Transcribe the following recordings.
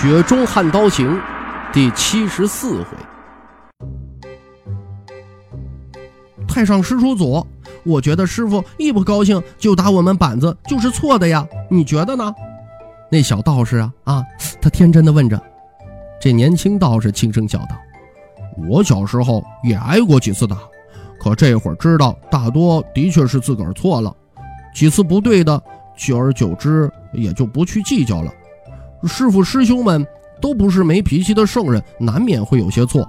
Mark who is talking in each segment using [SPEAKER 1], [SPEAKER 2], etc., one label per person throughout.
[SPEAKER 1] 雪中悍刀行》第七十四回，太上师叔祖，我觉得师傅一不高兴就打我们板子就是错的呀，你觉得呢？那小道士啊啊，他天真的问着。这年轻道士轻声笑道：“我小时候也挨过几次打，可这会儿知道，大多的确是自个儿错了，几次不对的，久而久之也就不去计较了。”师傅师兄们都不是没脾气的圣人，难免会有些错。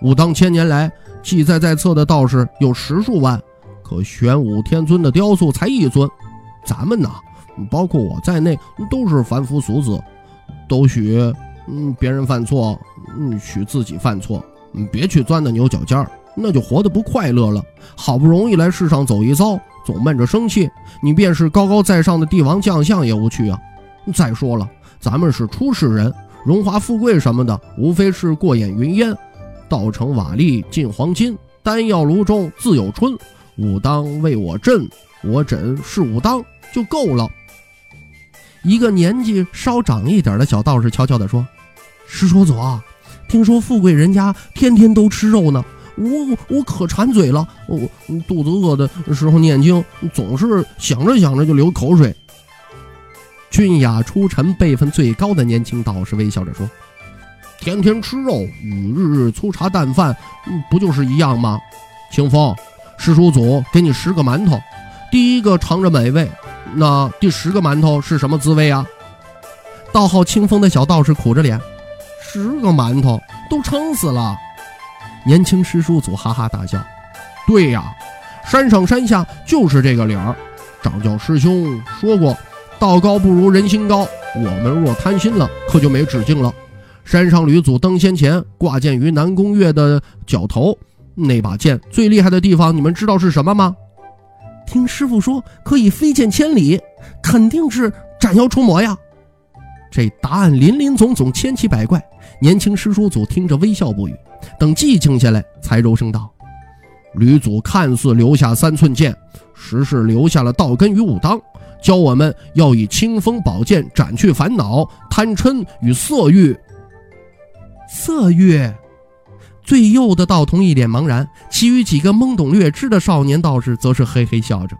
[SPEAKER 1] 武当千年来记载在册的道士有十数万，可玄武天尊的雕塑才一尊。咱们呐，包括我在内，都是凡夫俗子，都许嗯别人犯错，嗯许自己犯错，嗯别去钻那牛角尖儿，那就活得不快乐了。好不容易来世上走一遭，总闷着生气，你便是高高在上的帝王将相也无趣啊。再说了。咱们是出世人，荣华富贵什么的，无非是过眼云烟。道成瓦砾进黄金，丹药炉中自有春。武当为我镇，我枕是武当就够了。一个年纪稍长一点的小道士悄悄地说：“师叔祖啊，听说富贵人家天天都吃肉呢，我我可馋嘴了。我肚子饿的时候念经，总是想着想着就流口水。”俊雅出尘、辈分最高的年轻道士微笑着说：“天天吃肉与日日粗茶淡饭，不就是一样吗？”清风，师叔祖给你十个馒头，第一个尝着美味，那第十个馒头是什么滋味啊？道号清风的小道士苦着脸：“十个馒头都撑死了。”年轻师叔祖哈哈大笑：“对呀，山上山下就是这个理儿。掌教师兄说过。”道高不如人心高，我们若贪心了，可就没止境了。山上吕祖登仙前挂剑于南宫月的脚头，那把剑最厉害的地方，你们知道是什么吗？听师傅说可以飞剑千里，肯定是斩妖除魔呀。这答案林林总总，千奇百怪。年轻师叔祖听着微笑不语，等寂静下来，才柔声道：“吕祖看似留下三寸剑，时是留下了道根于武当。”教我们要以清风宝剑斩去烦恼、贪嗔与色欲。色欲，最幼的道童一脸茫然，其余几个懵懂略知的少年道士则是嘿嘿笑着。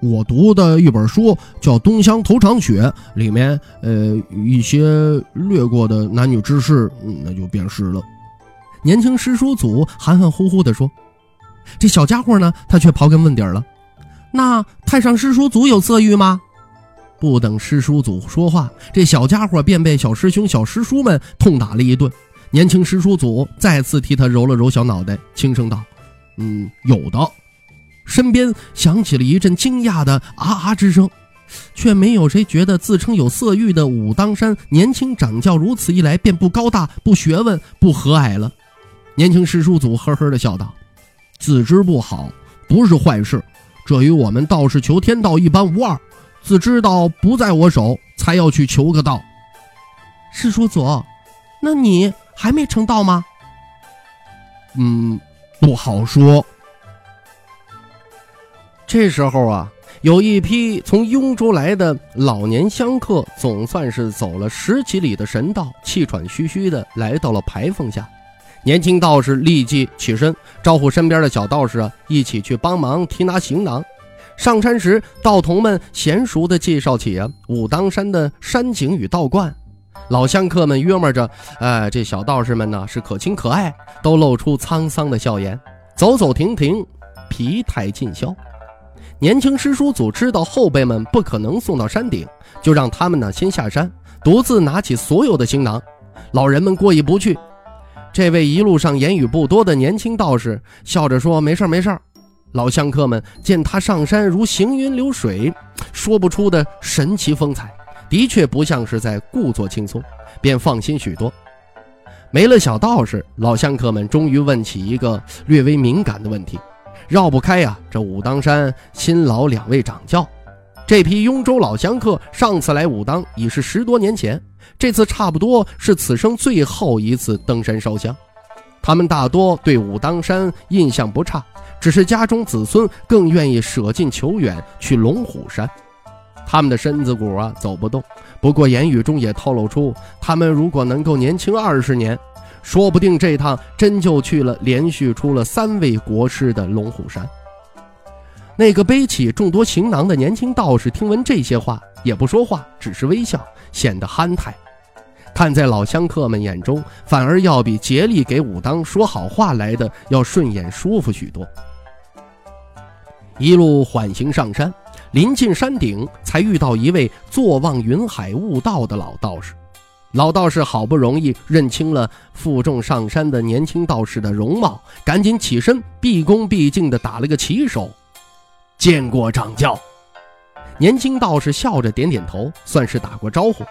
[SPEAKER 1] 我读的一本书叫《东乡头场雪》，里面呃一些略过的男女之事，那就便是了。年轻师叔祖含含糊糊地说：“这小家伙呢，他却刨根问底了。”那太上师叔祖有色欲吗？不等师叔祖说话，这小家伙便被小师兄、小师叔们痛打了一顿。年轻师叔祖再次替他揉了揉小脑袋，轻声道：“嗯，有的。”身边响起了一阵惊讶的啊啊之声，却没有谁觉得自称有色欲的武当山年轻掌教如此一来便不高大、不学问、不和蔼了。年轻师叔祖呵呵的笑道：“自知不好，不是坏事。”这与我们道士求天道一般无二，自知道不在我手，才要去求个道。师叔祖，那你还没成道吗？嗯，不好说。这时候啊，有一批从雍州来的老年香客，总算是走了十几里的神道，气喘吁吁的来到了牌坊下。年轻道士立即起身，招呼身边的小道士啊，一起去帮忙提拿行囊。上山时，道童们娴熟地介绍起啊武当山的山景与道观。老乡客们约摸着，哎，这小道士们呢是可亲可爱，都露出沧桑的笑颜，走走停停，疲态尽消。年轻师叔祖知道后辈们不可能送到山顶，就让他们呢先下山，独自拿起所有的行囊。老人们过意不去。这位一路上言语不多的年轻道士笑着说：“没事儿没事儿老香客们见他上山如行云流水，说不出的神奇风采，的确不像是在故作轻松，便放心许多。没了小道士，老香客们终于问起一个略微敏感的问题，绕不开呀。这武当山新老两位掌教，这批雍州老香客上次来武当已是十多年前，这次差不多是此生最后一次登山烧香。他们大多对武当山印象不差，只是家中子孙更愿意舍近求远去龙虎山。他们的身子骨啊走不动。不过言语中也透露出，他们如果能够年轻二十年，说不定这趟真就去了连续出了三位国师的龙虎山。那个背起众多行囊的年轻道士听闻这些话，也不说话，只是微笑，显得憨态。看在老乡客们眼中，反而要比竭力给武当说好话来的要顺眼舒服许多。一路缓行上山。临近山顶，才遇到一位坐望云海悟道的老道士。老道士好不容易认清了负重上山的年轻道士的容貌，赶紧起身，毕恭毕敬地打了个旗手：“见过掌教。”年轻道士笑着点点头，算是打过招呼。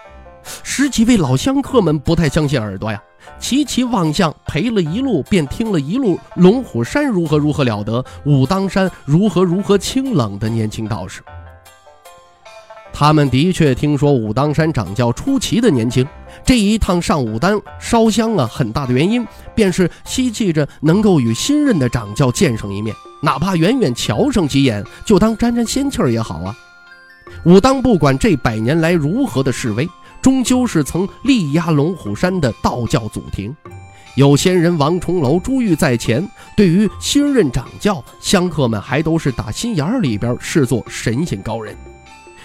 [SPEAKER 1] 十几位老香客们不太相信耳朵呀，齐齐望向陪了一路便听了一路龙虎山如何如何了得，武当山如何如何清冷的年轻道士。他们的确听说武当山掌教出奇的年轻，这一趟上武当烧香啊，很大的原因便是希冀着能够与新任的掌教见上一面，哪怕远远瞧上几眼，就当沾沾仙气儿也好啊。武当不管这百年来如何的示威。终究是曾力压龙虎山的道教祖庭，有仙人王重楼、珠玉在前。对于新任掌教，香客们还都是打心眼儿里边视作神仙高人。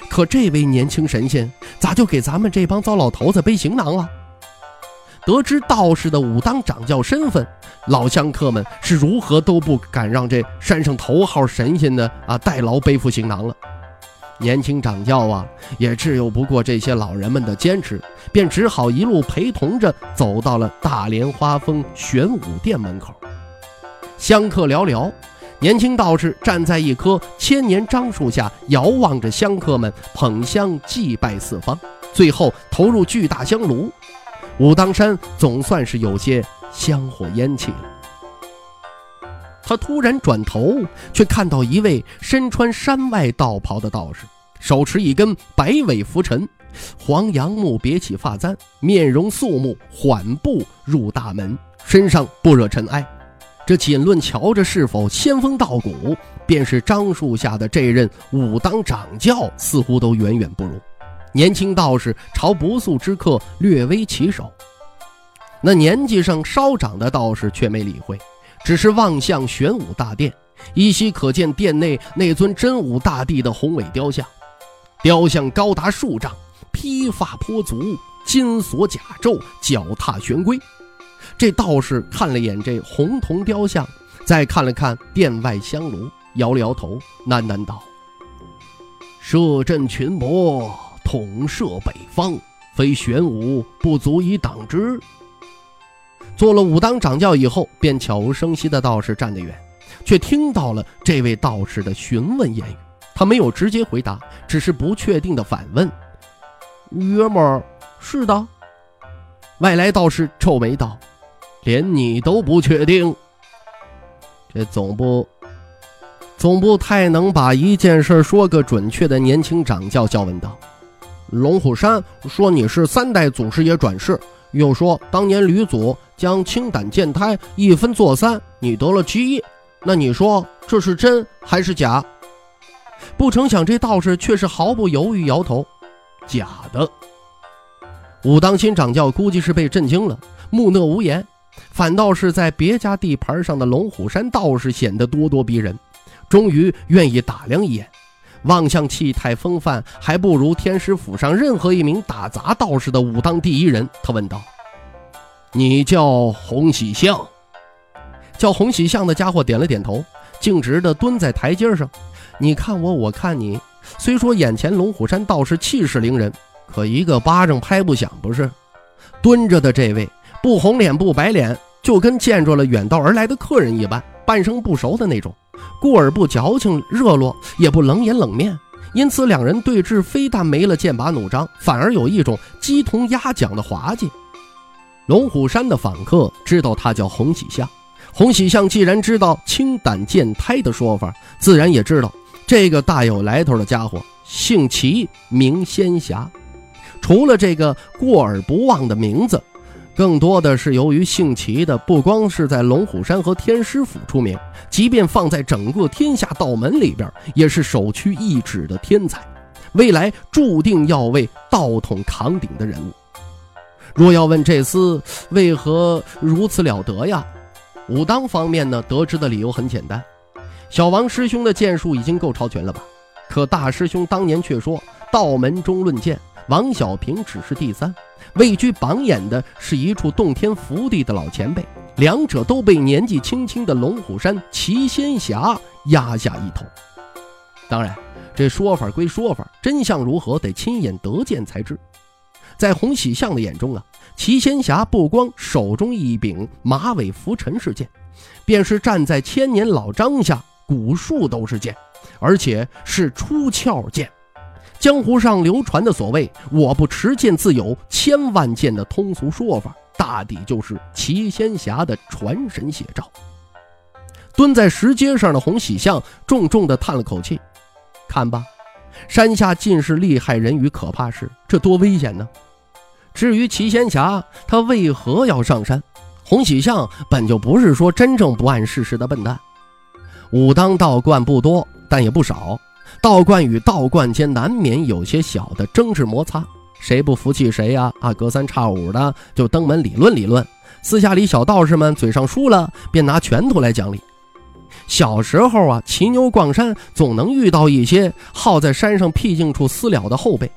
[SPEAKER 1] 可这位年轻神仙，咋就给咱们这帮糟老头子背行囊了？得知道士的武当掌教身份，老香客们是如何都不敢让这山上头号神仙的啊代劳背负行囊了。年轻掌教啊，也只有不过这些老人们的坚持，便只好一路陪同着走到了大莲花峰玄武殿门口。香客寥寥，年轻道士站在一棵千年樟树下，遥望着香客们捧香祭拜四方，最后投入巨大香炉。武当山总算是有些香火烟气了。他突然转头，却看到一位身穿山外道袍的道士，手持一根白尾拂尘，黄杨木别起发簪，面容肃穆，缓步入大门，身上不惹尘埃。这仅论瞧着是否仙风道骨，便是樟树下的这任武当掌教，似乎都远远不如。年轻道士朝不速之客略微起手，那年纪上稍长的道士却没理会。只是望向玄武大殿，依稀可见殿内那尊真武大帝的宏伟雕像。雕像高达数丈，披发颇足，金锁甲胄，脚踏玄龟。这道士看了眼这红铜雕像，再看了看殿外香炉，摇了摇头，喃喃道：“摄阵群魔，统摄北方，非玄武不足以挡之。”做了武当掌教以后，便悄无声息的道士站得远，却听到了这位道士的询问言语。他没有直接回答，只是不确定的反问：“约莫是的？”外来道士皱眉道：“连你都不确定？这总不总不太能把一件事说个准确的。”年轻掌教叫问道：“龙虎山说你是三代祖师爷转世，又说当年吕祖。”将青胆剑胎一分作三，你得了其一，那你说这是真还是假？不成想这道士却是毫不犹豫摇头，假的。武当新掌教估计是被震惊了，木讷无言，反倒是在别家地盘上的龙虎山道士显得咄咄逼人，终于愿意打量一眼，望向气态风范还不如天师府上任何一名打杂道士的武当第一人，他问道。你叫洪喜相，叫洪喜相的家伙点了点头，径直的蹲在台阶上。你看我，我看你。虽说眼前龙虎山道士气势凌人，可一个巴掌拍不响，不是？蹲着的这位不红脸不白脸，就跟见着了远道而来的客人一般，半生不熟的那种。故而不矫情热络，也不冷眼冷面。因此两人对峙，非但没了剑拔弩张，反而有一种鸡同鸭讲的滑稽。龙虎山的访客知道他叫洪喜相。洪喜相既然知道青胆见胎的说法，自然也知道这个大有来头的家伙姓齐，名仙侠。除了这个过耳不忘的名字，更多的是由于姓齐的不光是在龙虎山和天师府出名，即便放在整个天下道门里边，也是首屈一指的天才，未来注定要为道统扛鼎的人物。若要问这厮为何如此了得呀？武当方面呢，得知的理由很简单：小王师兄的剑术已经够超群了吧？可大师兄当年却说，道门中论剑，王小平只是第三，位居榜眼的是一处洞天福地的老前辈，两者都被年纪轻轻的龙虎山齐仙侠压下一头。当然，这说法归说法，真相如何，得亲眼得见才知。在洪喜相的眼中啊，齐仙侠不光手中一柄马尾拂尘是剑，便是站在千年老张下，古树都是剑，而且是出鞘剑。江湖上流传的所谓“我不持剑自有千万剑”的通俗说法，大抵就是齐仙侠的传神写照。蹲在石阶上的洪喜相重重地叹了口气：“看吧，山下尽是厉害人与可怕事，这多危险呢！”至于齐仙侠，他为何要上山？洪喜相本就不是说真正不谙世事的笨蛋。武当道观不多，但也不少。道观与道观间难免有些小的争执摩擦，谁不服气谁呀？啊，隔三差五的就登门理论理论。私下里小道士们嘴上输了，便拿拳头来讲理。小时候啊，骑牛逛山，总能遇到一些好在山上僻静处私了的后辈。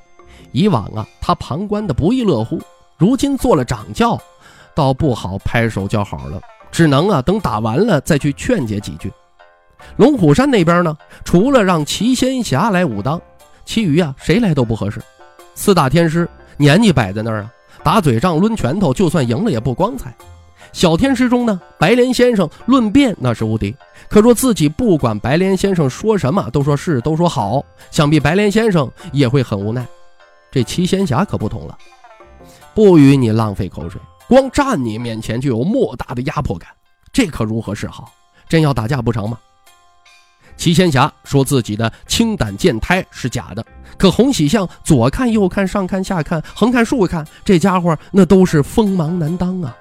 [SPEAKER 1] 以往啊，他旁观的不亦乐乎。如今做了掌教，倒不好拍手叫好了，只能啊等打完了再去劝解几句。龙虎山那边呢，除了让齐仙侠来武当，其余啊谁来都不合适。四大天师年纪摆在那儿啊，打嘴仗抡拳头，就算赢了也不光彩。小天师中呢，白莲先生论辩那是无敌，可若自己不管白莲先生说什么，都说是都说好，想必白莲先生也会很无奈。这齐仙侠可不同了，不与你浪费口水，光站你面前就有莫大的压迫感，这可如何是好？真要打架不成吗？齐仙侠说自己的清胆健胎是假的，可洪喜相左看右看上看下看横看竖看，这家伙那都是锋芒难当啊！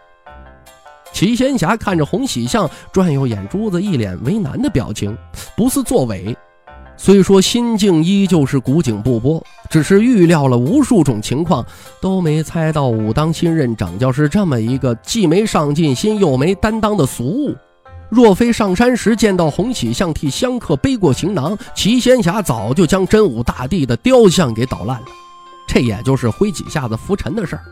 [SPEAKER 1] 齐仙侠看着洪喜相转悠眼珠子，一脸为难的表情，不似作伪。虽说心境依旧是古井不波，只是预料了无数种情况，都没猜到武当新任掌教是这么一个既没上进心又没担当的俗物。若非上山时见到洪喜相替香客背过行囊，齐仙侠早就将真武大帝的雕像给捣烂了。这也就是挥几下子拂尘的事儿。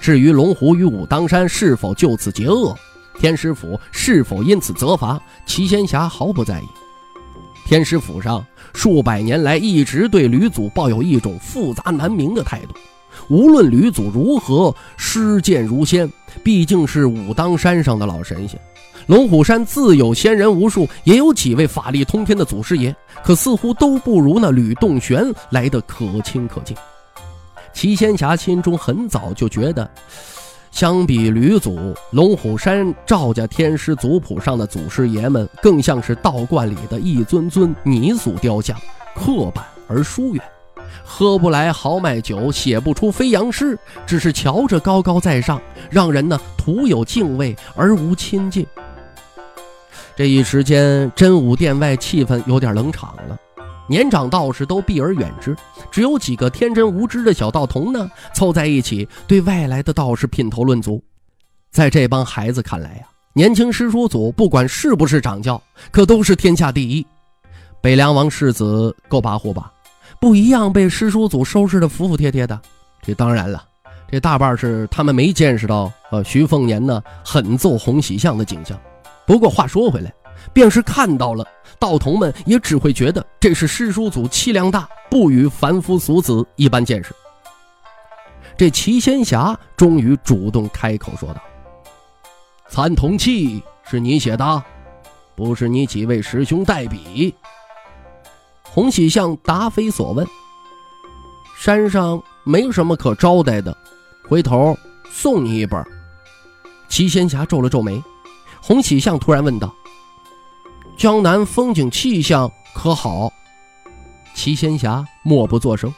[SPEAKER 1] 至于龙虎与武当山是否就此结恶，天师府是否因此责罚，齐仙侠毫不在意。天师府上数百年来一直对吕祖抱有一种复杂难明的态度，无论吕祖如何施剑如仙，毕竟是武当山上的老神仙。龙虎山自有仙人无数，也有几位法力通天的祖师爷，可似乎都不如那吕洞玄来的可亲可敬。齐仙侠心中很早就觉得。相比吕祖，龙虎山赵家天师族谱上的祖师爷们，更像是道观里的一尊尊泥塑雕像，刻板而疏远，喝不来豪迈酒，写不出飞扬诗，只是瞧着高高在上，让人呢徒有敬畏而无亲近。这一时间，真武殿外气氛有点冷场了。年长道士都避而远之，只有几个天真无知的小道童呢，凑在一起对外来的道士品头论足。在这帮孩子看来呀，年轻师叔祖不管是不是掌教，可都是天下第一。北凉王世子够跋扈吧？不一样，被师叔祖收拾的服服帖帖的。这当然了，这大半是他们没见识到呃徐凤年呢狠揍洪喜相的景象。不过话说回来。便是看到了，道童们也只会觉得这是师叔祖气量大，不与凡夫俗子一般见识。这齐仙侠终于主动开口说道：“参同契是你写的，不是你几位师兄代笔？”洪喜相答非所问：“山上没什么可招待的，回头送你一本。”齐仙侠皱了皱眉，洪喜相突然问道：“江南风景气象可好？”齐仙侠默不作声。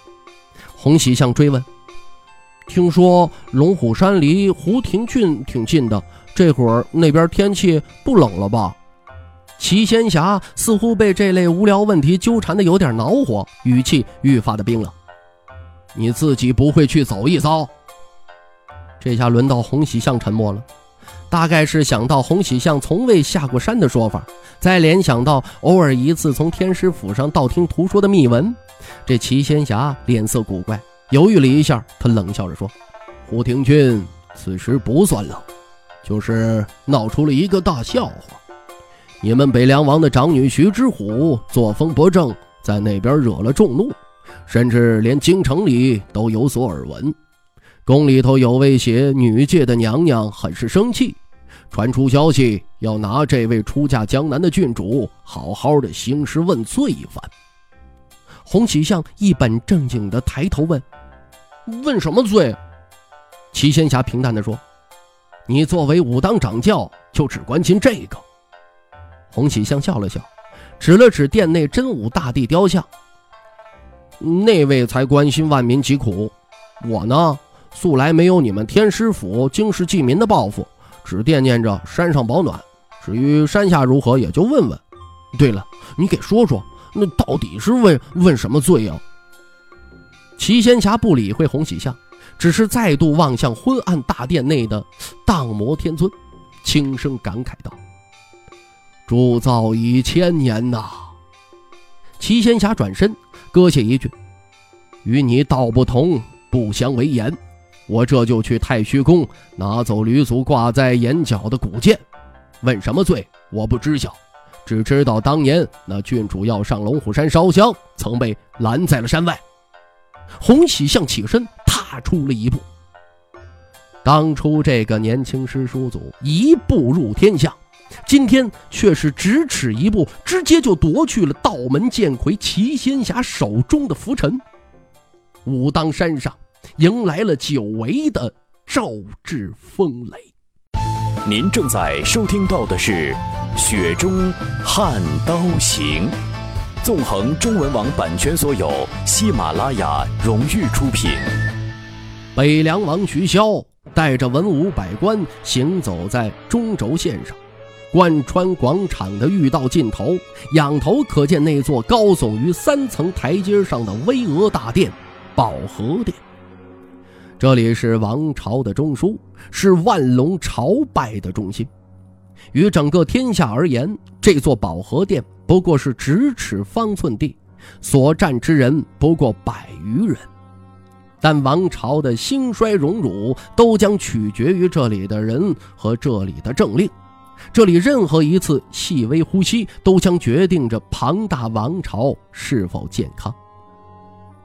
[SPEAKER 1] 洪喜相追问：“听说龙虎山离胡廷郡挺近的，这会儿那边天气不冷了吧？”齐仙侠似乎被这类无聊问题纠缠的有点恼火，语气愈发的冰冷：“你自己不会去走一遭？”这下轮到洪喜相沉默了，大概是想到洪喜相从未下过山的说法，再联想到偶尔一次从天师府上道听途说的秘闻，这齐仙侠脸色古怪，犹豫了一下，他冷笑着说：“胡廷君此时不算冷，就是闹出了一个大笑话。”你们北凉王的长女徐之虎作风不正，在那边惹了众怒，甚至连京城里都有所耳闻。宫里头有位写女界的娘娘，很是生气，传出消息要拿这位出嫁江南的郡主好好的兴师问罪一番。洪启相一本正经的抬头问：“问什么罪？”齐仙侠平淡的说：“你作为武当掌教，就只关心这个。”洪启相笑了笑，指了指殿内真武大帝雕像。那位才关心万民疾苦，我呢，素来没有你们天师府经世济民的抱负，只惦念着山上保暖。至于山下如何，也就问问。对了，你给说说，那到底是问问什么罪啊？齐仙侠不理会洪喜相，只是再度望向昏暗大殿内的荡魔天尊，轻声感慨道。铸造已千年呐！齐仙侠转身，搁下一句：“与你道不同，不相为言。我这就去太虚宫拿走吕祖挂在眼角的古剑。问什么罪，我不知晓，只知道当年那郡主要上龙虎山烧香，曾被拦在了山外。”洪喜相起身，踏出了一步。当初这个年轻师叔祖一步入天下。今天却是咫尺一步，直接就夺去了道门剑魁齐仙侠手中的拂尘。武当山上迎来了久违的赵志风雷。
[SPEAKER 2] 您正在收听到的是《雪中悍刀行》，纵横中文网版权所有，喜马拉雅荣誉出品。
[SPEAKER 1] 北凉王徐骁带着文武百官行走在中轴线上。贯穿广场的御道尽头，仰头可见那座高耸于三层台阶上的巍峨大殿——保和殿。这里是王朝的中枢，是万龙朝拜的中心。于整个天下而言，这座保和殿不过是咫尺方寸地，所站之人不过百余人。但王朝的兴衰荣辱，都将取决于这里的人和这里的政令。这里任何一次细微呼吸，都将决定着庞大王朝是否健康。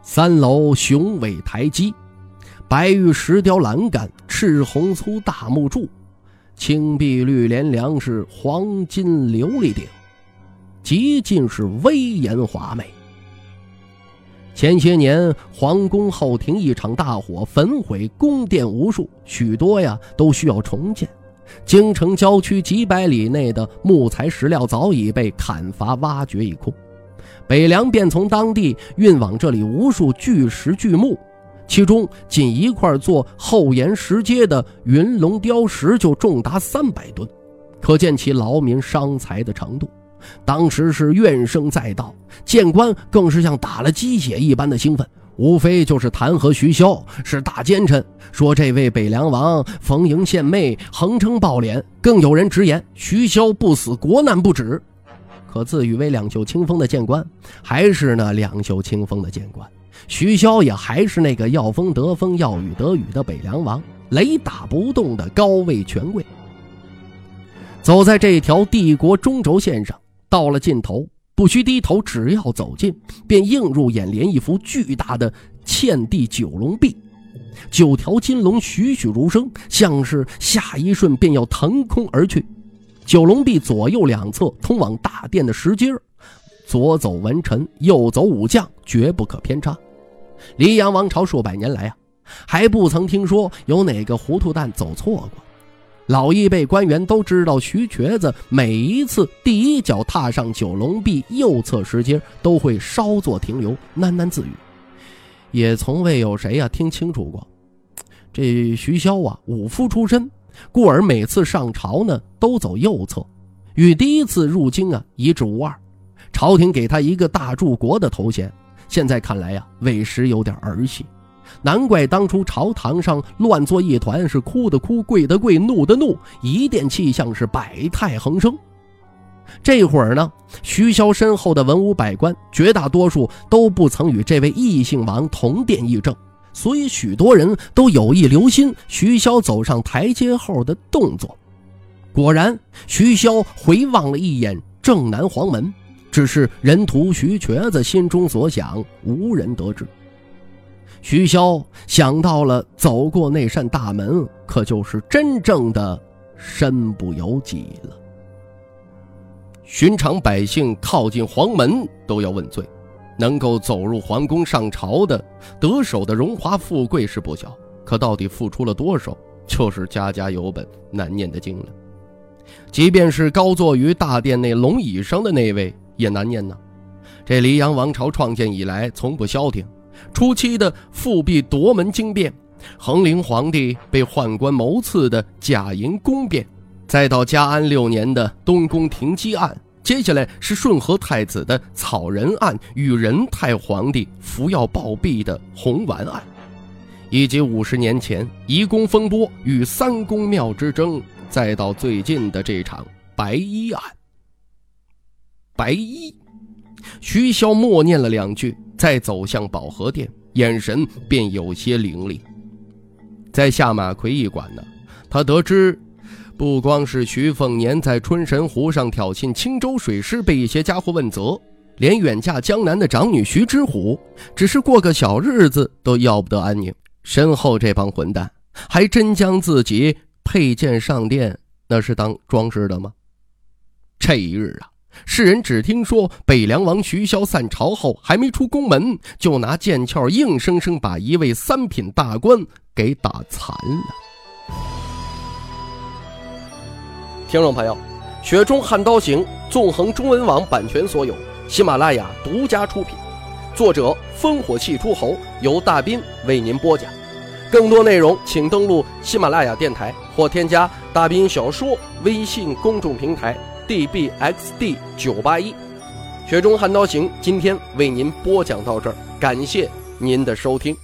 [SPEAKER 1] 三楼雄伟台基，白玉石雕栏杆，赤红粗大木柱，青碧绿连梁是黄金琉璃顶，极尽是威严华美。前些年皇宫后庭一场大火，焚毁宫殿无数，许多呀都需要重建。京城郊区几百里内的木材石料早已被砍伐挖掘一空，北凉便从当地运往这里无数巨石巨木，其中仅一块做后岩石阶的云龙雕石就重达三百吨，可见其劳民伤财的程度。当时是怨声载道，谏官更是像打了鸡血一般的兴奋。无非就是弹劾徐骁是大奸臣，说这位北凉王逢迎献媚，横称暴敛。更有人直言徐骁不死，国难不止。可自诩为两袖清风的谏官，还是那两袖清风的谏官。徐骁也还是那个要风得风，要雨得雨的北凉王，雷打不动的高位权贵。走在这条帝国中轴线上，到了尽头。不需低头，只要走近，便映入眼帘一幅巨大的嵌地九龙壁，九条金龙栩栩如生，像是下一瞬便要腾空而去。九龙壁左右两侧通往大殿的石阶左走文臣，右走武将，绝不可偏差。黎阳王朝数百年来啊，还不曾听说有哪个糊涂蛋走错过。老一辈官员都知道，徐瘸子每一次第一脚踏上九龙壁右侧石阶，都会稍作停留，喃喃自语。也从未有谁呀听清楚过。这徐骁啊，武夫出身，故而每次上朝呢，都走右侧，与第一次入京啊一致无二。朝廷给他一个大柱国的头衔，现在看来呀，委实有点儿儿戏。难怪当初朝堂上乱作一团，是哭的哭，跪的跪，怒的怒，一殿气象是百态横生。这会儿呢，徐骁身后的文武百官，绝大多数都不曾与这位异姓王同殿议政，所以许多人都有意留心徐骁走上台阶后的动作。果然，徐骁回望了一眼正南黄门，只是人屠徐瘸子心中所想，无人得知。徐骁想到了走过那扇大门，可就是真正的身不由己了。寻常百姓靠近黄门都要问罪，能够走入皇宫上朝的，得手的荣华富贵是不小，可到底付出了多少，就是家家有本难念的经了。即便是高坐于大殿内龙椅上的那位，也难念呢。这黎阳王朝创建以来，从不消停。初期的复辟夺门惊变，恒陵皇帝被宦官谋刺的假银宫变，再到嘉安六年的东宫停机案，接下来是顺和太子的草人案与仁太皇帝服药暴毙的红丸案，以及五十年前移宫风波与三宫庙之争，再到最近的这场白衣案。白衣，徐骁默念了两句。再走向保和殿，眼神便有些凌厉。在下马奎驿馆呢，他得知，不光是徐凤年在春神湖上挑衅青州水师被一些家伙问责，连远嫁江南的长女徐之虎，只是过个小日子都要不得安宁。身后这帮混蛋，还真将自己佩剑上殿，那是当装饰的吗？这一日啊！世人只听说北凉王徐骁散朝后，还没出宫门，就拿剑鞘硬生生把一位三品大官给打残了。听众朋友，《雪中悍刀行》纵横中文网版权所有，喜马拉雅独家出品，作者烽火戏诸侯，由大斌为您播讲。更多内容请登录喜马拉雅电台或添加大斌小说微信公众平台。Dbxd 九八一，雪中悍刀行，今天为您播讲到这儿，感谢您的收听。